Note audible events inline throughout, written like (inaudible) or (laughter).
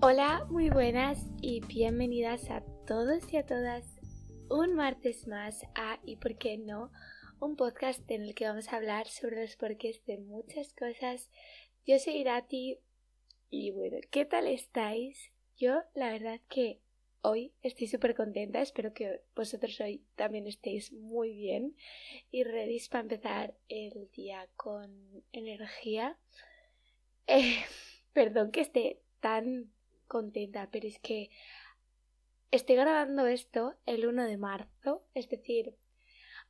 Hola, muy buenas y bienvenidas a todos y a todas un martes más a Y por qué no, un podcast en el que vamos a hablar sobre los porqués de muchas cosas. Yo soy Irati y bueno, ¿qué tal estáis? Yo la verdad que hoy estoy súper contenta, espero que vosotros hoy también estéis muy bien y ready para empezar el día con energía. (laughs) Eh, perdón que esté tan contenta, pero es que estoy grabando esto el 1 de marzo, es decir,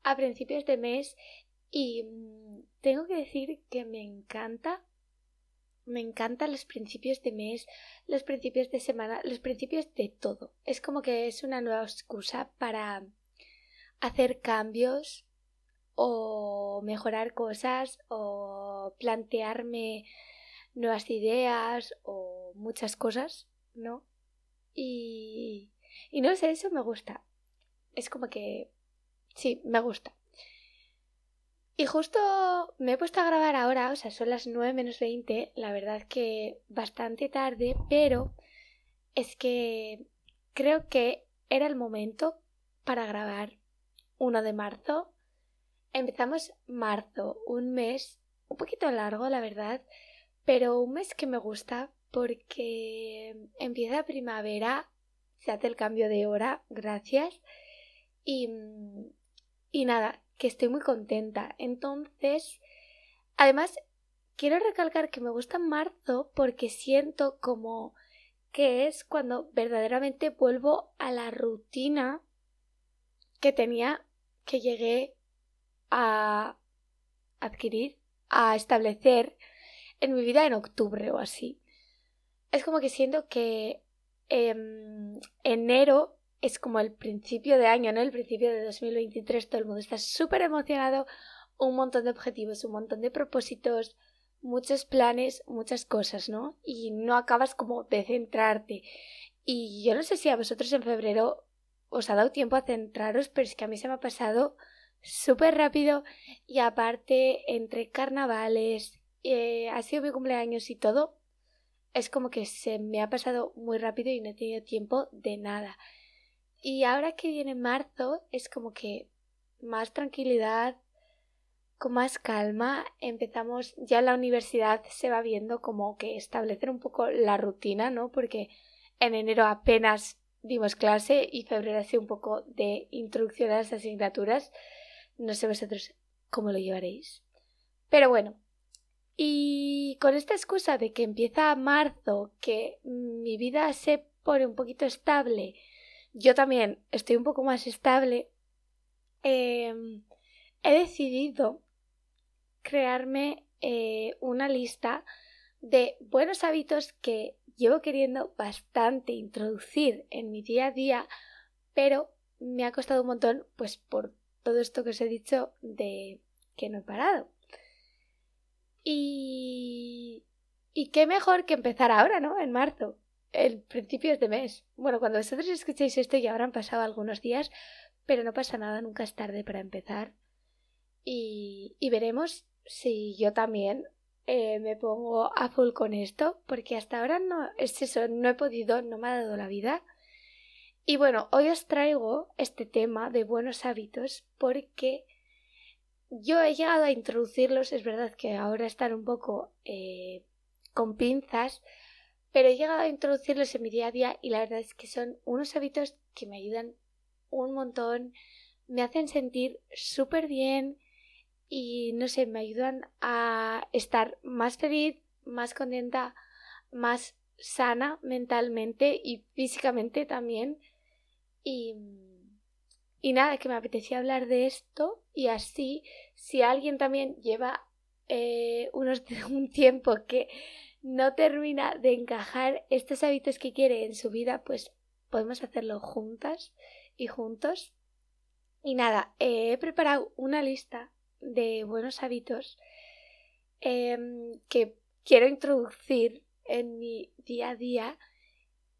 a principios de mes y mm, tengo que decir que me encanta me encantan los principios de mes, los principios de semana, los principios de todo. Es como que es una nueva excusa para hacer cambios o mejorar cosas o plantearme nuevas ideas o muchas cosas, ¿no? Y, y no sé, eso me gusta. Es como que... Sí, me gusta. Y justo me he puesto a grabar ahora, o sea, son las 9 menos 20, la verdad que bastante tarde, pero es que creo que era el momento para grabar 1 de marzo. Empezamos marzo, un mes un poquito largo, la verdad, pero un mes que me gusta porque empieza primavera, se hace el cambio de hora, gracias. Y, y nada, que estoy muy contenta. Entonces, además, quiero recalcar que me gusta marzo porque siento como que es cuando verdaderamente vuelvo a la rutina que tenía, que llegué a adquirir, a establecer en mi vida en octubre o así. Es como que siento que em, enero es como el principio de año, ¿no? El principio de 2023, todo el mundo está súper emocionado, un montón de objetivos, un montón de propósitos, muchos planes, muchas cosas, ¿no? Y no acabas como de centrarte. Y yo no sé si a vosotros en febrero os ha dado tiempo a centraros, pero es que a mí se me ha pasado súper rápido y aparte entre carnavales, eh, ha sido mi cumpleaños y todo, es como que se me ha pasado muy rápido y no he tenido tiempo de nada. Y ahora que viene marzo es como que más tranquilidad, con más calma, empezamos, ya la universidad se va viendo como que establecer un poco la rutina, ¿no? Porque en enero apenas dimos clase y febrero hace un poco de introducción a las asignaturas. No sé vosotros cómo lo llevaréis. Pero bueno, y con esta excusa de que empieza marzo, que mi vida se pone un poquito estable, yo también estoy un poco más estable, em, he decidido crearme eh, una lista de buenos hábitos que llevo queriendo bastante introducir en mi día a día, pero me ha costado un montón, pues por todo esto que os he dicho de que no he parado. Y... Y qué mejor que empezar ahora, ¿no? En marzo el principios de mes. Bueno, cuando vosotros escuchéis esto ya habrán pasado algunos días, pero no pasa nada, nunca es tarde para empezar. Y, y veremos si yo también eh, me pongo a full con esto, porque hasta ahora no es eso, no he podido, no me ha dado la vida. Y bueno, hoy os traigo este tema de buenos hábitos porque yo he llegado a introducirlos, es verdad que ahora están un poco eh, con pinzas, pero he llegado a introducirlos en mi día a día y la verdad es que son unos hábitos que me ayudan un montón, me hacen sentir súper bien y no sé, me ayudan a estar más feliz, más contenta, más sana mentalmente y físicamente también. Y, y nada, que me apetecía hablar de esto y así, si alguien también lleva eh, unos, (laughs) un tiempo que no termina de encajar estos hábitos que quiere en su vida, pues podemos hacerlo juntas y juntos. Y nada, he preparado una lista de buenos hábitos em, que quiero introducir en mi día a día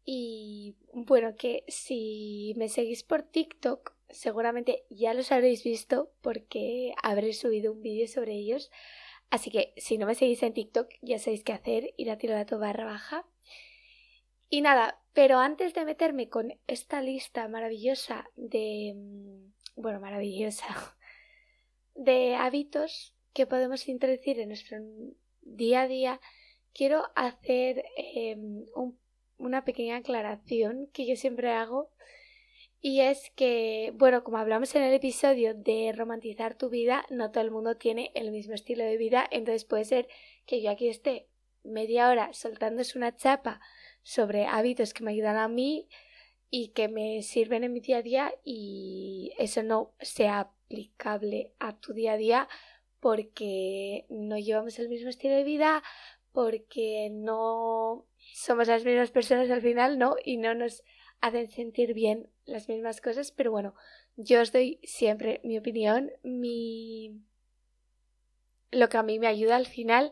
y bueno, que si me seguís por TikTok seguramente ya los habréis visto porque habré subido un vídeo sobre ellos. Así que si no me seguís en TikTok, ya sabéis qué hacer, ir a tirar barra baja. Y nada, pero antes de meterme con esta lista maravillosa de... Mm, bueno, maravillosa. (laughs) De hábitos que podemos introducir en nuestro día a día, quiero hacer em, una pequeña aclaración que yo siempre hago y es que, bueno, como hablamos en el episodio de romantizar tu vida, no todo el mundo tiene el mismo estilo de vida, entonces puede ser que yo aquí esté media hora soltándose una chapa sobre hábitos que me ayudan a mí y que me sirven en mi día a día y eso no sea aplicable a tu día a día porque no llevamos el mismo estilo de vida, porque no somos las mismas personas al final, ¿no? Y no nos hacen sentir bien las mismas cosas, pero bueno, yo os doy siempre mi opinión, mi lo que a mí me ayuda al final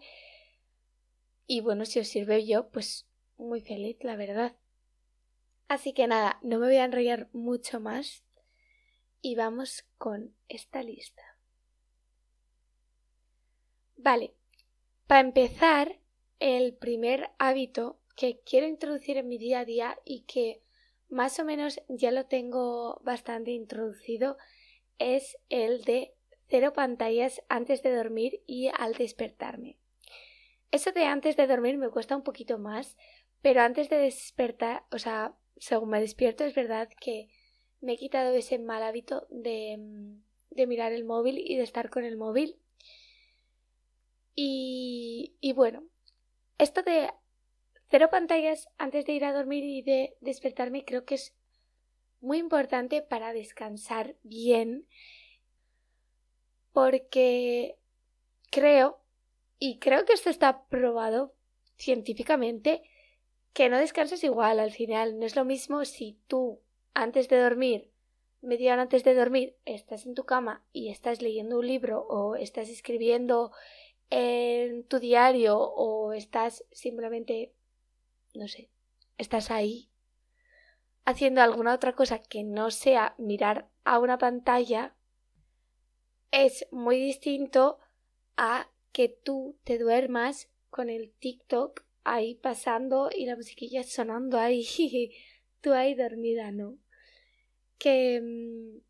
y bueno, si os sirve yo, pues muy feliz, la verdad. Así que nada, no me voy a enrollar mucho más y vamos con esta lista. Vale, para empezar, el primer hábito que quiero introducir en mi día a día y que más o menos ya lo tengo bastante introducido, es el de cero pantallas antes de dormir y al despertarme. Eso de antes de dormir me cuesta un poquito más, pero antes de despertar, o sea, según me despierto, es verdad que me he quitado ese mal hábito de, de mirar el móvil y de estar con el móvil. Y, y bueno, esto de Cero pantallas antes de ir a dormir y de despertarme creo que es muy importante para descansar bien porque creo, y creo que esto está probado científicamente, que no descansas igual al final. No es lo mismo si tú antes de dormir, media hora antes de dormir, estás en tu cama y estás leyendo un libro o estás escribiendo en tu diario o estás simplemente no sé, estás ahí haciendo alguna otra cosa que no sea mirar a una pantalla, es muy distinto a que tú te duermas con el TikTok ahí pasando y la musiquilla sonando ahí, (laughs) tú ahí dormida, ¿no? Que, mm,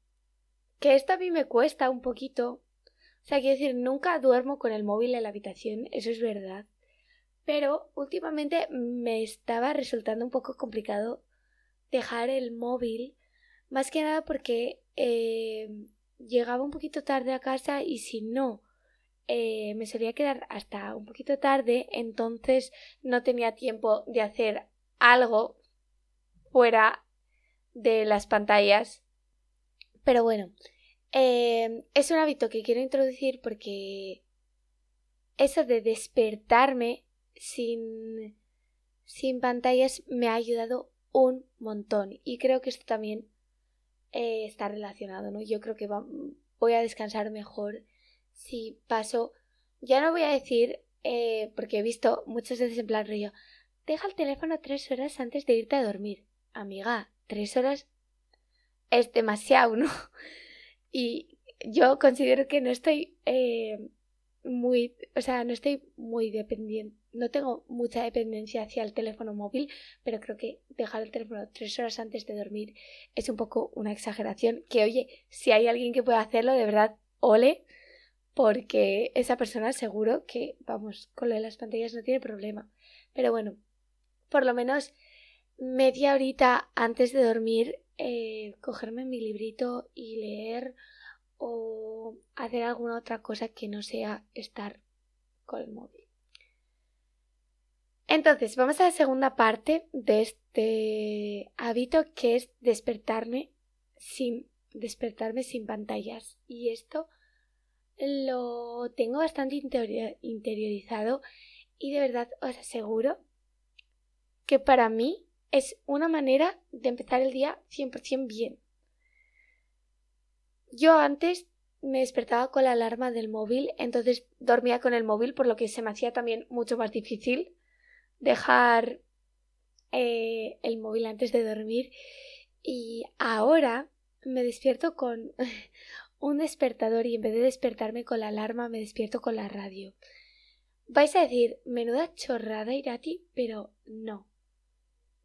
que esto a mí me cuesta un poquito. O sea, quiero decir, nunca duermo con el móvil en la habitación, eso es verdad pero últimamente me estaba resultando un poco complicado dejar el móvil, más que nada porque eh, llegaba un poquito tarde a casa y si no eh, me solía quedar hasta un poquito tarde, entonces no tenía tiempo de hacer algo fuera de las pantallas. Pero bueno, eh, es un hábito que quiero introducir porque eso de despertarme sin, sin pantallas me ha ayudado un montón y creo que esto también eh, está relacionado, ¿no? Yo creo que voy a descansar mejor si paso, ya no voy a decir, eh, porque he visto muchas veces en plan rollo, deja el teléfono tres horas antes de irte a dormir. Amiga, tres horas es demasiado, ¿no? (laughs) Y yo considero que no estoy eh, muy, o sea, no estoy muy dependiente, no tengo mucha dependencia hacia el teléfono móvil, pero creo que dejar el teléfono tres horas antes de dormir es un poco una exageración. Que oye, si hay alguien que pueda hacerlo, de verdad, ole, porque esa persona seguro que, vamos, con lo de las pantallas no tiene problema. Pero bueno, por lo menos media horita antes de dormir, eh, cogerme mi librito y leer o hacer alguna otra cosa que no sea estar con el móvil. Entonces, vamos a la segunda parte de este hábito que es despertarme sin despertarme sin pantallas. Y esto lo tengo bastante interiorizado y de verdad os aseguro que para mí es una manera de empezar el día 100% bien. Yo antes me despertaba con la alarma del móvil, entonces dormía con el móvil, por lo que se me hacía también mucho más difícil dejar eh, el móvil antes de dormir. Y ahora me despierto con (laughs) un despertador y en vez de despertarme con la alarma me despierto con la radio. Vais a decir, menuda chorrada Irati, pero no.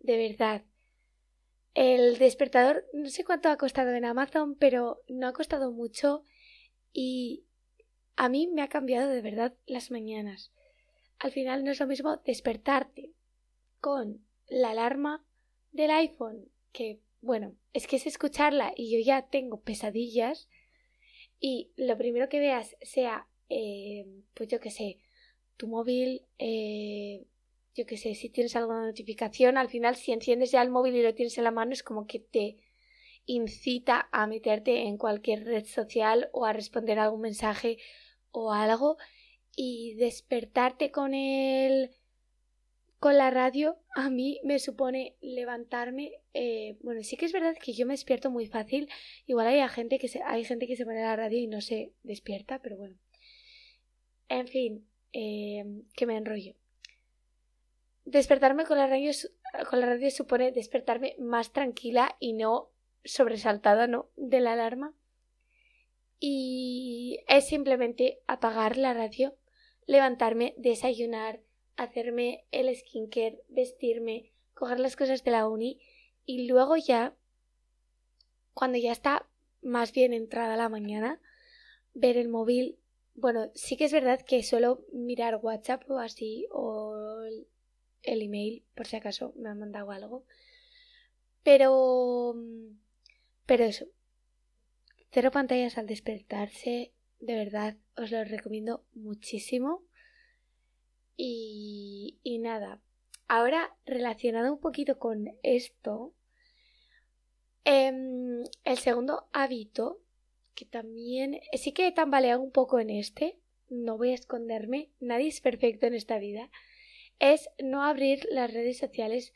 de verdad. El despertador, no sé cuánto ha costado en Amazon, pero no ha costado mucho y a mí me ha cambiado de verdad las mañanas. Al final no es lo mismo despertarte con la alarma del iPhone, que bueno, es que es escucharla y yo ya tengo pesadillas y lo primero que veas sea, eh, pues yo qué sé, tu móvil, eh, yo qué sé, si tienes alguna notificación, al final si enciendes ya el móvil y lo tienes en la mano es como que te incita a meterte en cualquier red social o a responder algún mensaje o algo y despertarte con el con la radio a mí me supone levantarme eh, bueno sí que es verdad que yo me despierto muy fácil igual hay gente que se, hay gente que se pone la radio y no se despierta pero bueno. En fin eh, que me enrollo despertarme con la radio con la radio supone despertarme más tranquila y no sobresaltada no de la alarma y es simplemente apagar la radio levantarme desayunar hacerme el skincare, vestirme, coger las cosas de la uni y luego ya, cuando ya está más bien entrada la mañana, ver el móvil. Bueno, sí que es verdad que suelo mirar WhatsApp o así, o el email, por si acaso me han mandado algo. Pero... Pero eso. Cero pantallas al despertarse, de verdad, os lo recomiendo muchísimo. Y, y nada, ahora relacionado un poquito con esto, em, el segundo hábito, que también sí que he tambaleado un poco en este, no voy a esconderme, nadie es perfecto en esta vida, es no abrir las redes sociales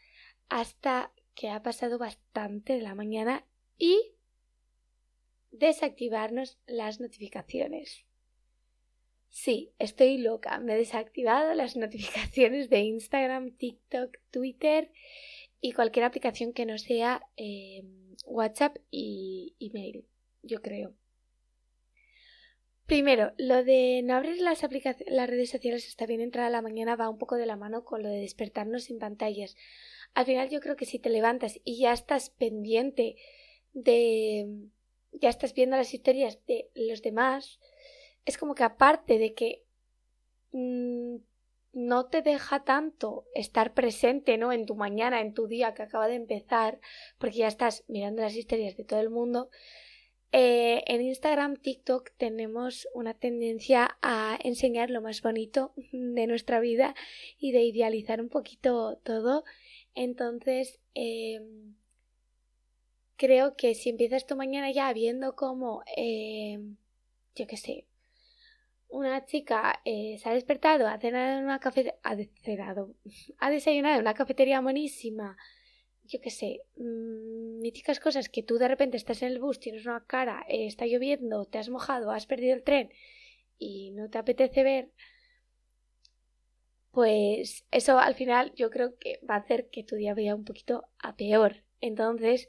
hasta que ha pasado bastante de la mañana y desactivarnos las notificaciones. Sí, estoy loca. Me he desactivado las notificaciones de Instagram, TikTok, Twitter y cualquier aplicación que no sea eh, WhatsApp y email, yo creo. Primero, lo de no abrir las, las redes sociales hasta bien entrada la mañana va un poco de la mano con lo de despertarnos sin pantallas. Al final yo creo que si te levantas y ya estás pendiente de... ya estás viendo las historias de los demás, es como que aparte de que mm, no te deja tanto estar presente, ¿no? En tu mañana, en tu día que acaba de empezar, porque ya estás mirando las historias de todo el mundo. Eh, en Instagram, TikTok tenemos una tendencia a enseñar lo más bonito de nuestra vida y de idealizar un poquito todo. Entonces, em, creo que si empiezas tu mañana ya viendo cómo, em, yo qué sé, una chica eh, se ha despertado, ha cenado en una cafetería, ha, (laughs) ha desayunado en una cafetería buenísima, yo qué sé, mm, míticas cosas que tú de repente estás en el bus, tienes una cara, eh, está lloviendo, te has mojado, has perdido el tren y no te apetece ver, pues eso al final yo creo que va a hacer que tu día vaya un poquito a peor. Entonces,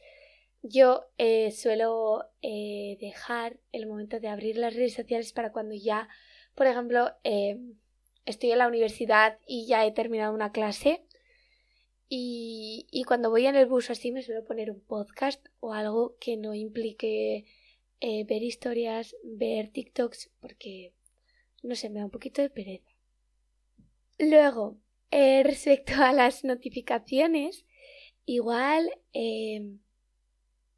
yo eh, suelo dejar el momento de abrir las redes sociales para cuando ya por ejemplo, eh, estoy en la universidad y ya he terminado una clase y, cuando voy en el bus así me suelo poner un podcast o algo que no implique eh, ver historias, ver TikToks, porque no sé, me da un poquito de pereza. Luego, eh, (laughs) respecto a las notificaciones, igual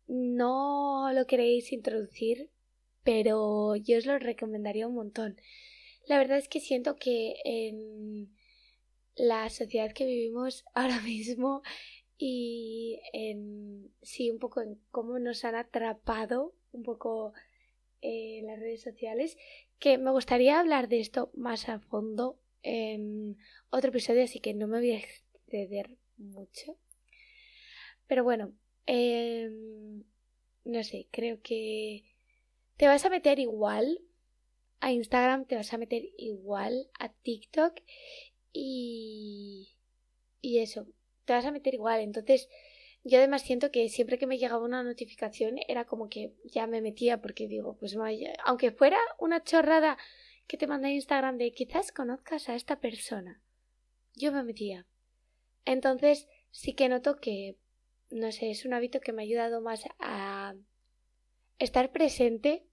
no lo queréis introducir, pero yo os lo recomendaría un montón. La verdad es que siento que en la sociedad que vivimos (laughs) ahora mismo y en sí un poco en cómo nos han atrapado un poco eh, las redes sociales que me gustaría hablar de esto más a fondo en otro episodio así que no me voy a exceder mucho. Pero bueno em, no sé creo que te vas a meter igual a Instagram, te vas a meter igual a TikTok y, y eso, te vas a meter igual. Entonces, yo además siento que siempre que me llegaba una notificación era como que ya me metía porque digo, pues vaya, aunque fuera una chorrada que te manda Instagram de quizás conozcas a esta persona, yo me metía. Entonces, sí que noto que, no sé, es un hábito que me ha ayudado más a estar presente.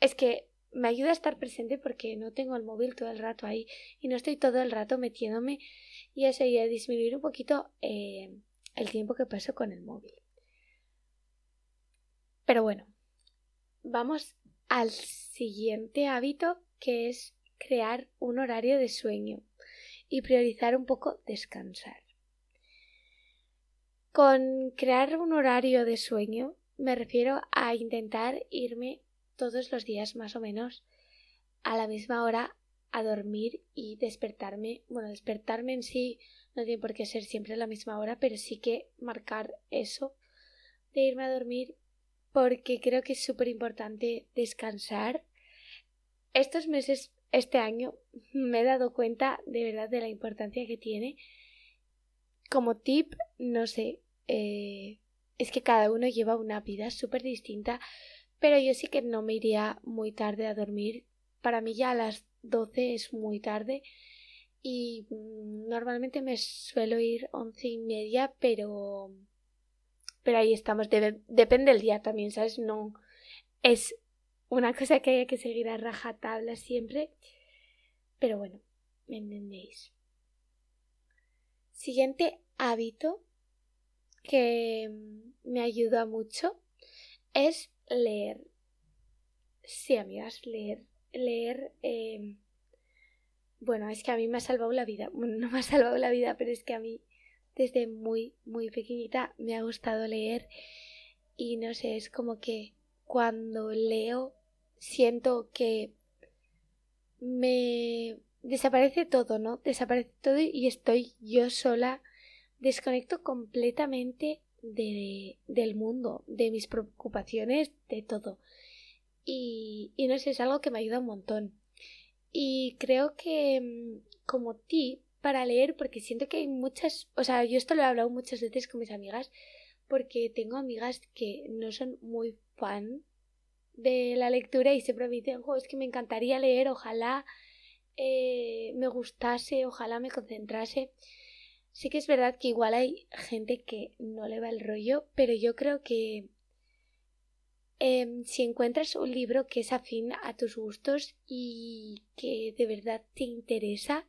Es que me ayuda a estar presente porque no tengo el móvil todo el rato ahí y no estoy todo el rato metiéndome y eso y a disminuir un poquito eh, el tiempo que paso con el móvil. Pero bueno, vamos al siguiente hábito que es crear un horario de sueño y priorizar un poco descansar. Con crear un horario de sueño me refiero a intentar irme todos los días más o menos a la misma hora a dormir y despertarme. Bueno, despertarme en sí no tiene por qué ser siempre a la misma hora, pero sí que marcar eso de irme a dormir porque creo que es súper importante descansar. Estos meses, este año, me he dado cuenta de verdad de la importancia que tiene. Como tip, no sé, eh, es que cada uno lleva una vida súper distinta, pero yo sí que no me iría muy tarde a dormir. Para mí ya a las 12 es muy tarde y mm, normalmente me suelo ir once y media, pero pero ahí estamos. depende del día también, ¿sabes? No es una cosa que hay que seguir a rajatabla siempre. Pero bueno, me entendéis. Siguiente hábito que me ayuda mucho es leer. Sí, amigas, leer. Leer. Em, bueno, es que a mí me ha salvado la vida. Bueno, no me ha salvado la vida, pero es que a mí desde muy, muy pequeñita me ha gustado leer y no sé, es como que cuando leo siento que me desaparece todo, ¿no? Desaparece todo y estoy yo sola, desconecto completamente de, del mundo, de mis preocupaciones, de todo. Y, y no sé, es algo que me ayuda un montón. Y creo que mm, como ti para leer porque siento que hay muchas, o sea, yo esto lo he hablado muchas veces con mis amigas porque tengo amigas que no son muy fan de la lectura y siempre me dicen, es que me encantaría leer, ojalá eh, me gustase, ojalá me concentrase. Sí que es verdad que igual hay gente que no le va el rollo, pero yo creo que em, si encuentras un libro que es afín a tus gustos y que de verdad te interesa,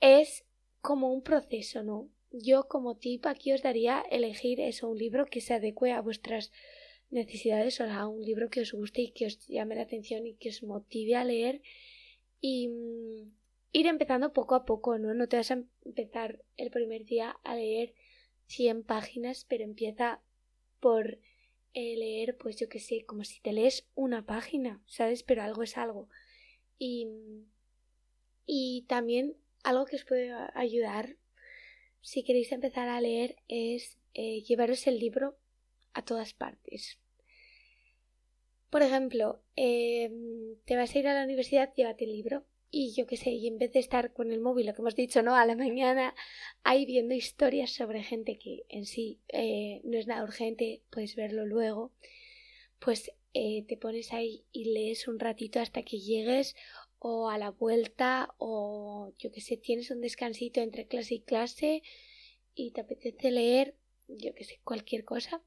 es como un proceso, ¿no? Yo como tip aquí os daría elegir eso, un libro que se adecue a vuestras necesidades, o sea, un libro que os guste y que os llame la atención y que os motive a leer y mm, ir empezando poco a poco, ¿no? No te vas a empezar el primer día a leer 100 páginas, pero empieza por eh, leer, pues yo que sé, como si te lees una página, ¿sabes? Pero algo es algo. Y, y también algo que os puede ayudar si queréis empezar a leer es eh, llevaros el libro a todas partes. Por ejemplo, em, te vas a ir a la universidad, llévate el libro y yo qué sé, y en vez de estar con el móvil, lo que hemos dicho, ¿no? A la mañana, ahí viendo historias sobre gente que en sí eh, no es nada urgente, puedes verlo luego, pues eh, te pones ahí y lees un ratito hasta que llegues o a la vuelta o yo que sé, tienes un descansito entre clase y clase y te apetece leer, yo que sé, cualquier cosa,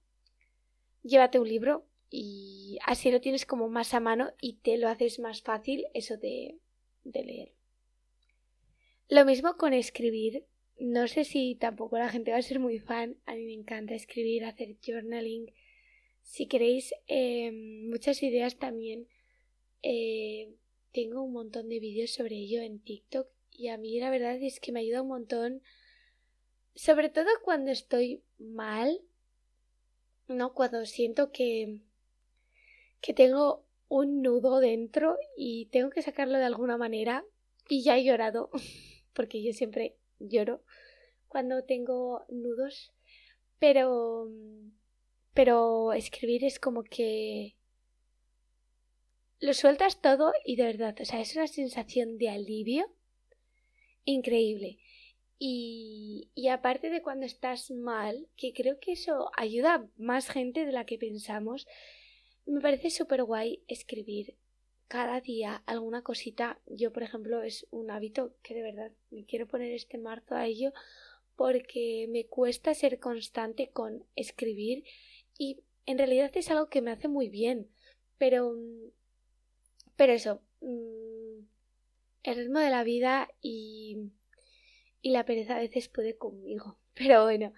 llévate un libro y así lo tienes como más a mano y te lo haces más fácil eso de, de leer. Lo mismo con escribir. No sé si tampoco la gente va a ser muy fan. A mí me encanta escribir, hacer journaling. Si queréis eh, muchas ideas también eh, tengo un montón de vídeos sobre ello en TikTok y a mí la verdad es que me ayuda un montón, sobre todo cuando estoy mal, ¿no? Cuando siento que, que tengo un nudo dentro y tengo que sacarlo de alguna manera y ya he llorado, (laughs) porque yo siempre lloro cuando tengo nudos, pero pero escribir es como que lo sueltas todo y de verdad, o sea, es una sensación de alivio increíble. Y, y aparte de cuando estás mal, que creo que eso ayuda a más gente de la que pensamos, me parece súper guay escribir cada día alguna cosita. Yo, por ejemplo, es un hábito que de verdad me quiero poner este marzo a ello porque me cuesta ser constante con escribir y en realidad es algo que me hace muy bien, pero pero eso, mm, el ritmo de la vida y, y la pereza a veces puede conmigo. (laughs) Pero bueno,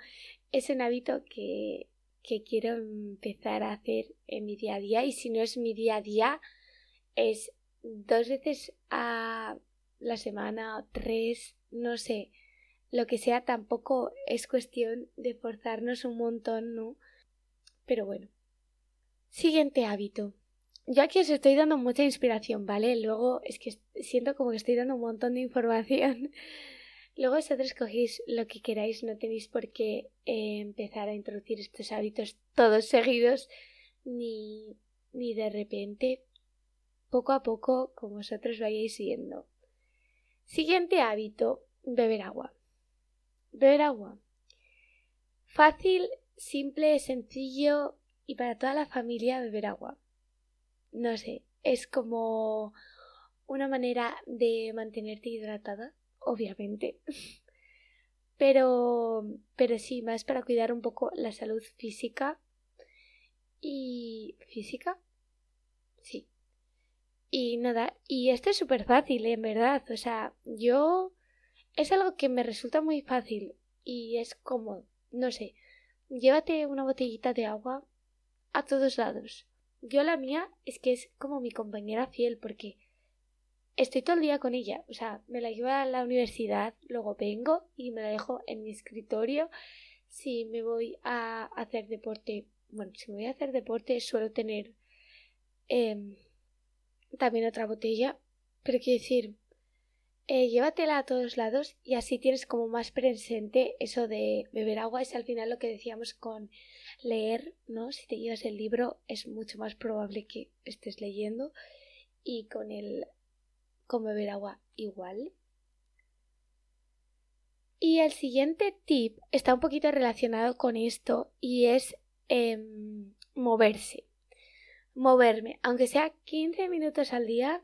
es un hábito que, que quiero empezar a hacer en mi día a día y si no es mi día a día, es dos veces a la semana o tres, no sé, lo que sea, tampoco es cuestión de forzarnos un montón, ¿no? Pero bueno. Siguiente hábito. Yo aquí os estoy dando mucha inspiración, ¿vale? Luego es que siento como que estoy dando un montón de información. Luego vosotros cogéis lo que queráis, no tenéis por qué eh, empezar a introducir estos hábitos todos seguidos, ni, ni de repente, poco a poco, como vosotros vayáis viendo. Siguiente hábito, beber agua. Beber agua. Fácil, simple, sencillo y para toda la familia beber agua no sé, es como una manera de mantenerte hidratada, obviamente. Pero, pero sí, más para cuidar un poco la salud física y física. Sí. Y nada, y esto es súper fácil, en verdad. O sea, yo es algo que me resulta muy fácil y es como, no sé, llévate una botellita de agua a todos lados. Yo la mía es que es como mi compañera fiel porque estoy todo el día con ella. O sea, me la llevo a la universidad, luego vengo y me la dejo en mi escritorio. Si me voy a hacer deporte, bueno, si me voy a hacer deporte suelo tener em, también otra botella. Pero quiero decir, eh, llévatela a todos lados y así tienes como más presente eso de beber agua. Es al final lo que decíamos con leer, ¿no? Si te llevas el libro es mucho más probable que estés leyendo y con el con beber agua igual. Y el siguiente tip está un poquito relacionado con esto y es em, moverse. Moverme, aunque sea 15 minutos al día,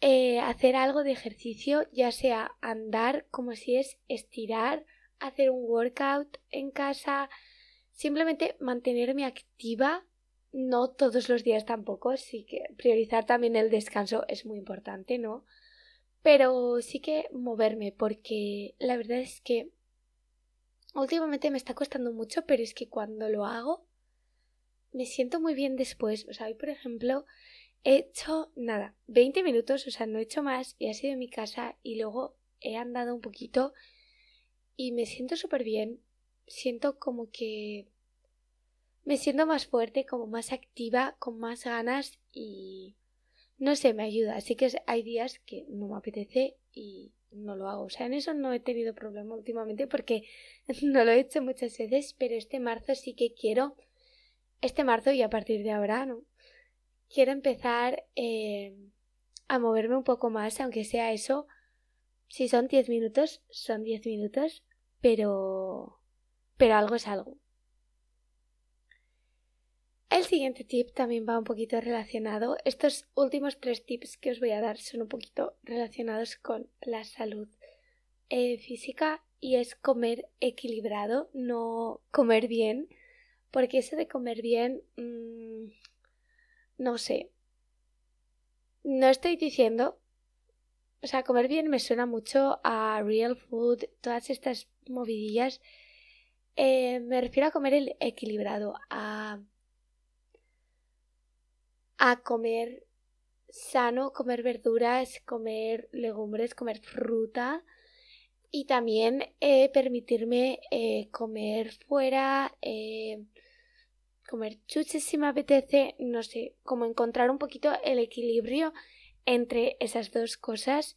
eh, hacer algo de ejercicio, ya sea andar, como si es estirar, hacer un workout en casa, simplemente mantenerme activa, no todos los días tampoco, sí que priorizar también el descanso es muy importante, ¿no? Pero sí que moverme, porque la verdad es que últimamente me está costando mucho, pero es que cuando lo hago me siento muy bien después. O sea, hoy, por ejemplo, he hecho nada, 20 minutos, o sea, no he hecho más y ha sido en mi casa y luego he andado un poquito y me siento súper bien siento como que me siento más fuerte, como más activa, con más ganas y no sé, me ayuda. Así que hay días que no me apetece y no lo hago. O sea, en eso no he tenido problema últimamente porque (laughs) no lo he hecho muchas veces, pero este marzo sí que quiero, este marzo y a partir de ahora, ¿no? Quiero empezar eh, a moverme un poco más, aunque sea eso. Si son 10 minutos, son 10 minutos, pero pero algo es algo. El siguiente tip también va un poquito relacionado. Estos últimos tres tips que os voy a dar son un poquito relacionados con la salud eh, física y es comer equilibrado, no comer bien, porque eso de comer bien, mm, no sé, no estoy diciendo, o sea, comer bien me suena mucho a real food, todas estas movidillas eh, me refiero a comer el equilibrado, a, a comer sano, comer verduras, comer legumbres, comer fruta y también eh, permitirme eh, comer fuera, comer chuches si me apetece, no sé, como encontrar un poquito el equilibrio entre esas dos cosas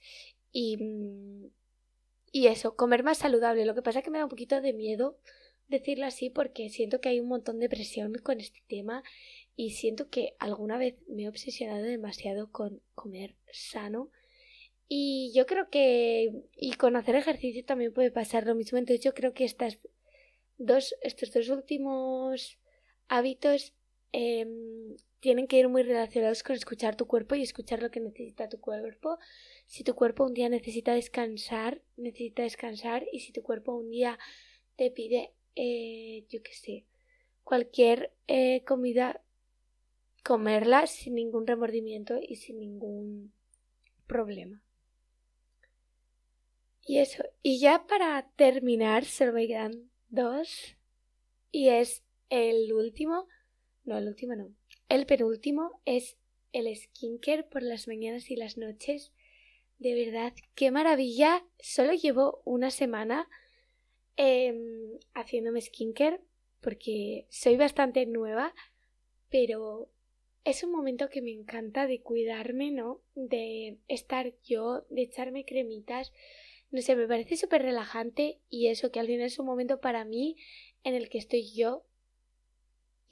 y, mm, y eso, comer más saludable. Lo que pasa es que me da un poquito de miedo decirlo así porque siento que hay un montón de presión con este tema y siento que alguna vez me he obsesionado demasiado con comer sano y yo creo que y con hacer ejercicio también puede pasar lo mismo entonces yo creo que estas dos estos dos últimos hábitos em, tienen que ir muy relacionados con escuchar tu cuerpo y escuchar lo que necesita tu cuerpo. Si tu cuerpo un día necesita descansar, necesita descansar. Y si tu cuerpo un día te pide, eh, yo qué sé, cualquier eh, comida, comerla sin ningún remordimiento y sin ningún problema. Y eso. Y ya para terminar, solo me quedan dos. Y es el último. No, el último no. El penúltimo es el skincare por las mañanas y las noches. De verdad, qué maravilla. Solo llevo una semana eh, haciéndome skincare porque soy bastante nueva, pero es un momento que me encanta de cuidarme, ¿no? De estar yo, de echarme cremitas. No sé, me parece súper relajante y eso que al final es un momento para mí en el que estoy yo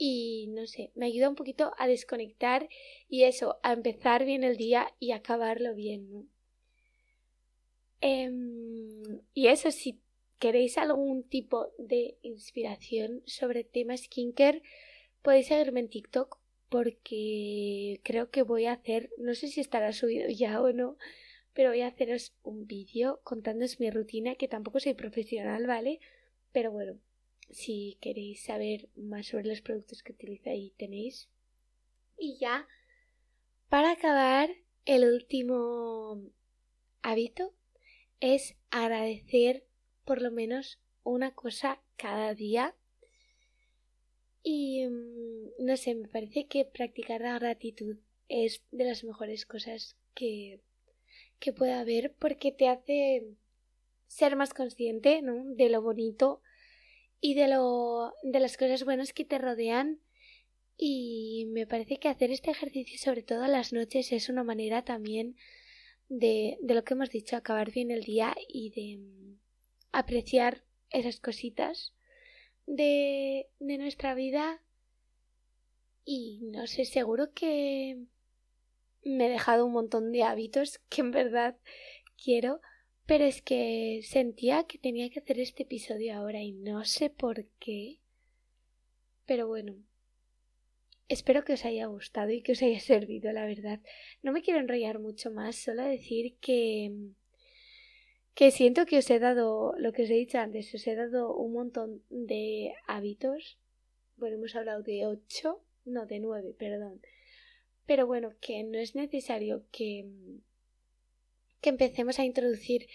y no sé, me ayuda un poquito a desconectar y eso, a empezar bien el día y acabarlo bien, ¿no? Em, y eso, si queréis algún tipo de inspiración sobre tema skincare, podéis seguirme en TikTok porque creo que voy a hacer, no sé si estará subido ya o no, pero voy a haceros un vídeo contándoos mi rutina, que tampoco soy profesional, ¿vale? Pero bueno, si queréis saber más sobre los productos que utilizo ahí tenéis. Y ya, para acabar, el último hábito es agradecer por lo menos una cosa cada día. Y mm, no sé, me parece que practicar la gratitud es de las mejores cosas que, que puede haber porque te hace ser más consciente ¿no? de lo bonito y de lo de las cosas buenas que te rodean y me parece que hacer este ejercicio sobre todo las noches es una manera también de, de lo que hemos dicho acabar bien el día y de mm, apreciar esas cositas de, de nuestra vida y no sé seguro que me he dejado un montón de hábitos (laughs) que en verdad quiero pero es que sentía que tenía que hacer este episodio ahora y no sé por qué. Pero bueno, espero que os haya gustado y que os haya (laughs) servido, la verdad. No me quiero enrollar mucho más, solo decir que que siento que os he dado lo que os he dicho antes, os he dado un montón de hábitos. Bueno, hemos hablado de ocho, no de nueve, perdón. Pero bueno, que no es necesario que que empecemos a introducir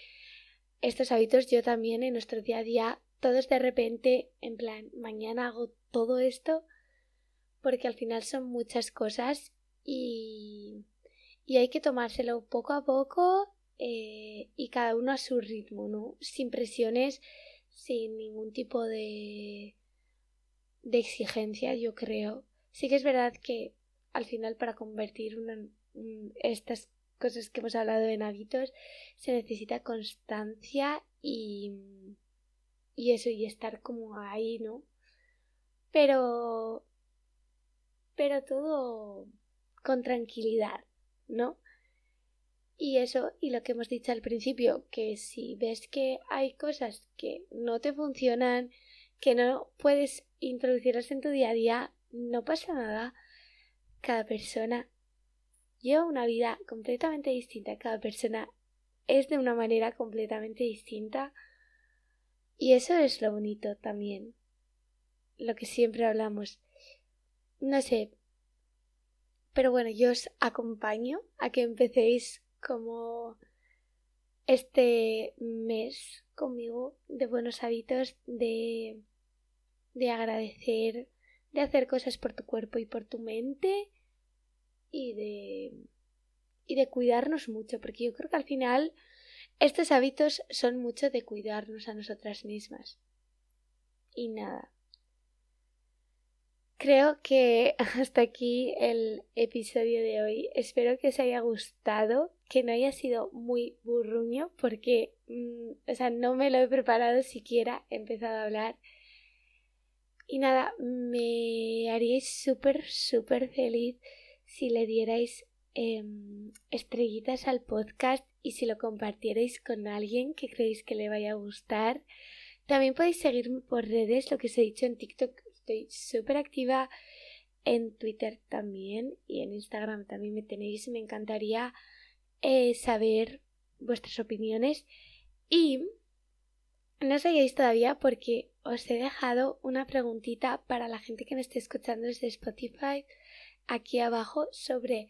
estos hábitos yo también en nuestro día a día, todos de repente, en plan, mañana hago todo esto, porque al final son muchas cosas y, y hay que tomárselo poco a poco eh, y cada uno a su ritmo, ¿no? Sin presiones, sin ningún tipo de, de exigencia, yo creo. Sí que es verdad que al final para convertir una, estas cosas que hemos hablado en hábitos, se necesita constancia y, y eso, y estar como ahí, ¿no? Pero, pero todo con tranquilidad, ¿no? Y eso, y lo que hemos dicho al principio, que si ves que hay cosas que no te funcionan, que no puedes introducirlas en tu día a día, no pasa nada. Cada persona lleva una vida completamente distinta, cada persona es de una manera completamente distinta y eso es lo bonito también, lo que siempre hablamos. No sé, pero bueno, yo os acompaño a que empecéis como este mes conmigo de buenos hábitos, de, de agradecer, de hacer cosas por tu cuerpo y por tu mente y de, y de cuidarnos mucho, porque yo creo que al final estos hábitos son mucho de cuidarnos a nosotras mismas. Y nada. Creo que (laughs) hasta aquí el episodio de hoy. Espero que os haya gustado, que no haya sido muy burruño, porque, mm, o sea, no me lo he preparado siquiera, he empezado a hablar. Y nada, me haríais súper, súper feliz si le dierais em, estrellitas al podcast y si lo compartierais con alguien que creéis que le vaya a gustar. También podéis seguirme por redes, lo que os he dicho en TikTok, estoy súper activa. en Twitter también y en Instagram también me tenéis. Me encantaría eh, saber vuestras opiniones y no sabíais todavía porque os he dejado una preguntita para la gente que me esté escuchando desde Spotify aquí abajo sobre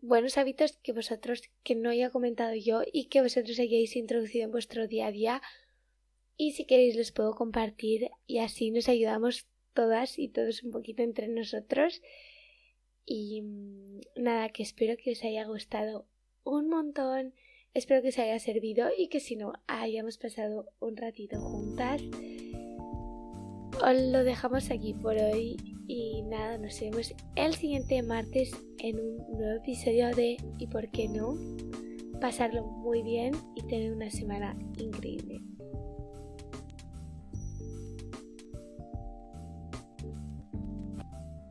buenos hábitos que vosotros que no haya comentado yo y que vosotros hayáis introducido en vuestro día a día y si queréis los puedo compartir y así nos ayudamos todas y todos un poquito entre nosotros y mm, nada que espero que os haya gustado un montón espero que os haya servido y que si no hayamos pasado un ratito juntas os lo dejamos aquí por hoy y nada, nos vemos el siguiente martes en un nuevo episodio de ¿Y por qué no? Pasarlo muy bien y tener una semana increíble.